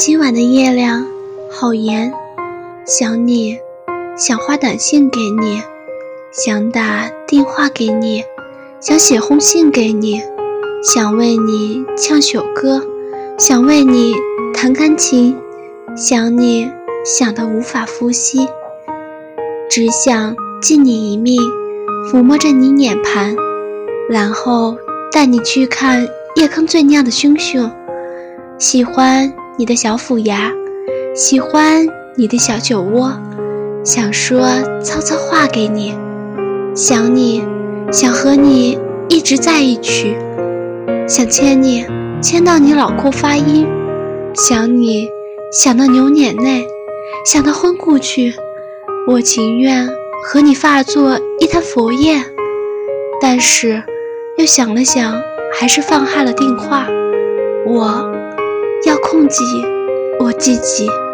今晚的月亮好圆，想你，想发短信给你，想打电话给你，想写封信给你，想为你唱首歌，想为你弹钢琴，想你想得无法呼吸，只想敬你一命，抚摸着你脸庞，然后带你去看夜空最亮的星星，喜欢。你的小虎牙，喜欢你的小酒窝，想说悄悄话给你，想你，想和你一直在一起，想牵你，牵到你脑壳发音，想你，想到流眼泪，想到昏过去，我情愿和你化作一滩佛叶，但是又想了想，还是放下了电话，我。忘记我自己。